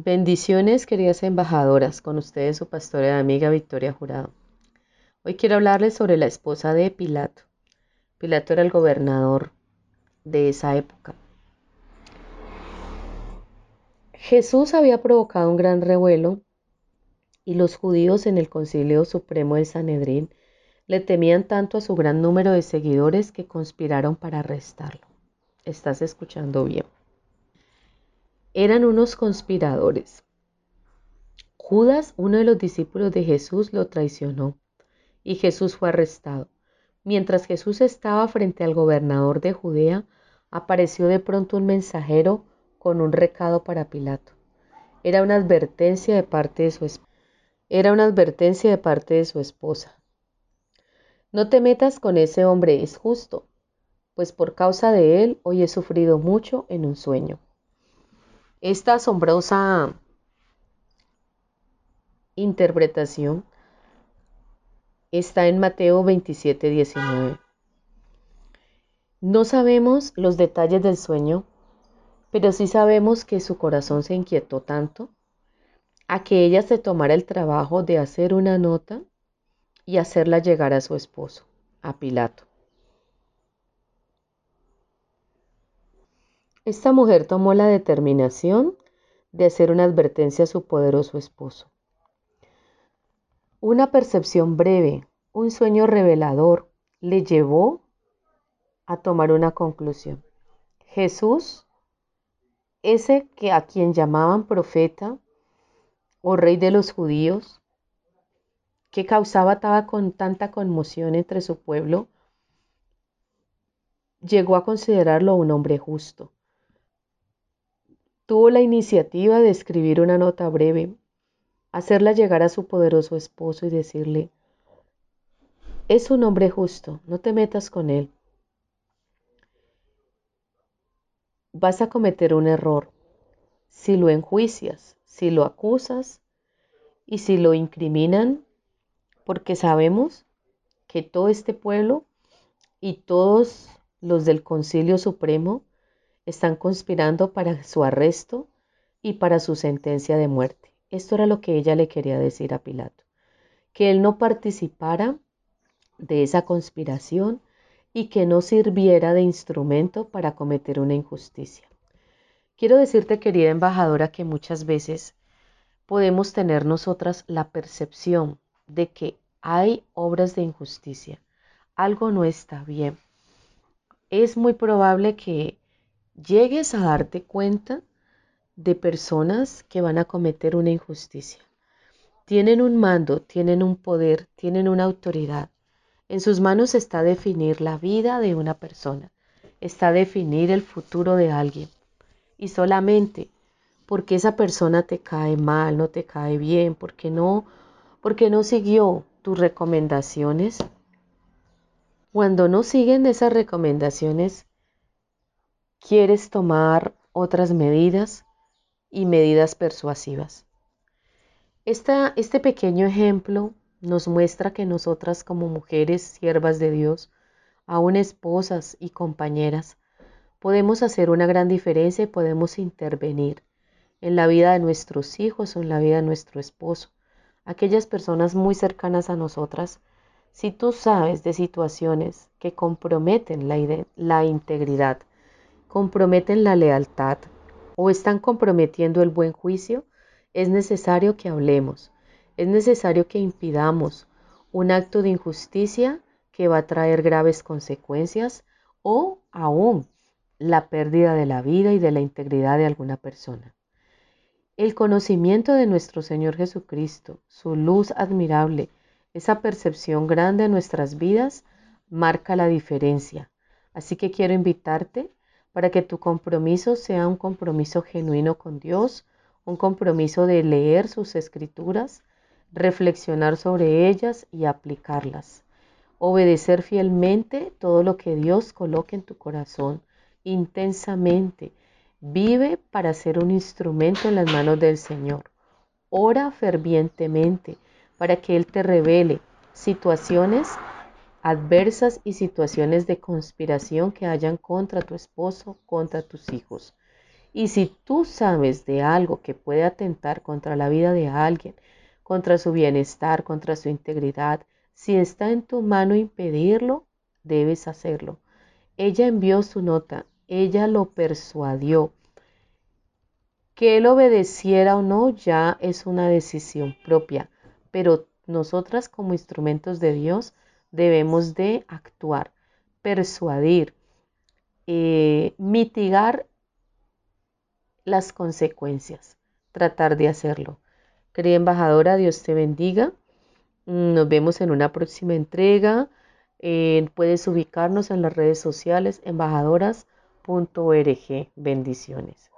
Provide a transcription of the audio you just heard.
Bendiciones, queridas embajadoras, con ustedes su pastora y amiga Victoria Jurado. Hoy quiero hablarles sobre la esposa de Pilato. Pilato era el gobernador de esa época. Jesús había provocado un gran revuelo y los judíos en el Concilio Supremo de Sanedrín le temían tanto a su gran número de seguidores que conspiraron para arrestarlo. Estás escuchando bien eran unos conspiradores. Judas, uno de los discípulos de Jesús, lo traicionó y Jesús fue arrestado. Mientras Jesús estaba frente al gobernador de Judea, apareció de pronto un mensajero con un recado para Pilato. Era una advertencia de parte de su esposa. No te metas con ese hombre, es justo, pues por causa de él hoy he sufrido mucho en un sueño. Esta asombrosa interpretación está en Mateo 27, 19. No sabemos los detalles del sueño, pero sí sabemos que su corazón se inquietó tanto a que ella se tomara el trabajo de hacer una nota y hacerla llegar a su esposo, a Pilato. Esta mujer tomó la determinación de hacer una advertencia a su poderoso esposo. Una percepción breve, un sueño revelador, le llevó a tomar una conclusión. Jesús, ese que a quien llamaban profeta o rey de los judíos, que causaba tanta conmoción entre su pueblo, llegó a considerarlo un hombre justo tuvo la iniciativa de escribir una nota breve, hacerla llegar a su poderoso esposo y decirle, es un hombre justo, no te metas con él. Vas a cometer un error si lo enjuicias, si lo acusas y si lo incriminan, porque sabemos que todo este pueblo y todos los del Concilio Supremo están conspirando para su arresto y para su sentencia de muerte. Esto era lo que ella le quería decir a Pilato, que él no participara de esa conspiración y que no sirviera de instrumento para cometer una injusticia. Quiero decirte, querida embajadora, que muchas veces podemos tener nosotras la percepción de que hay obras de injusticia, algo no está bien. Es muy probable que llegues a darte cuenta de personas que van a cometer una injusticia. Tienen un mando, tienen un poder, tienen una autoridad. En sus manos está definir la vida de una persona, está definir el futuro de alguien. Y solamente porque esa persona te cae mal, no te cae bien, porque no, porque no siguió tus recomendaciones. Cuando no siguen esas recomendaciones, quieres tomar otras medidas y medidas persuasivas. este pequeño ejemplo nos muestra que nosotras como mujeres siervas de Dios, aún esposas y compañeras, podemos hacer una gran diferencia y podemos intervenir en la vida de nuestros hijos o en la vida de nuestro esposo, aquellas personas muy cercanas a nosotras, si tú sabes de situaciones que comprometen la integridad comprometen la lealtad o están comprometiendo el buen juicio, es necesario que hablemos, es necesario que impidamos un acto de injusticia que va a traer graves consecuencias o aún la pérdida de la vida y de la integridad de alguna persona. El conocimiento de nuestro Señor Jesucristo, su luz admirable, esa percepción grande de nuestras vidas, marca la diferencia. Así que quiero invitarte para que tu compromiso sea un compromiso genuino con Dios, un compromiso de leer sus escrituras, reflexionar sobre ellas y aplicarlas. Obedecer fielmente todo lo que Dios coloque en tu corazón intensamente. Vive para ser un instrumento en las manos del Señor. Ora fervientemente para que Él te revele situaciones adversas y situaciones de conspiración que hayan contra tu esposo, contra tus hijos. Y si tú sabes de algo que puede atentar contra la vida de alguien, contra su bienestar, contra su integridad, si está en tu mano impedirlo, debes hacerlo. Ella envió su nota, ella lo persuadió. Que él obedeciera o no ya es una decisión propia, pero nosotras como instrumentos de Dios debemos de actuar, persuadir, eh, mitigar las consecuencias, tratar de hacerlo. Querida embajadora, Dios te bendiga. Nos vemos en una próxima entrega. Eh, puedes ubicarnos en las redes sociales embajadoras.org. Bendiciones.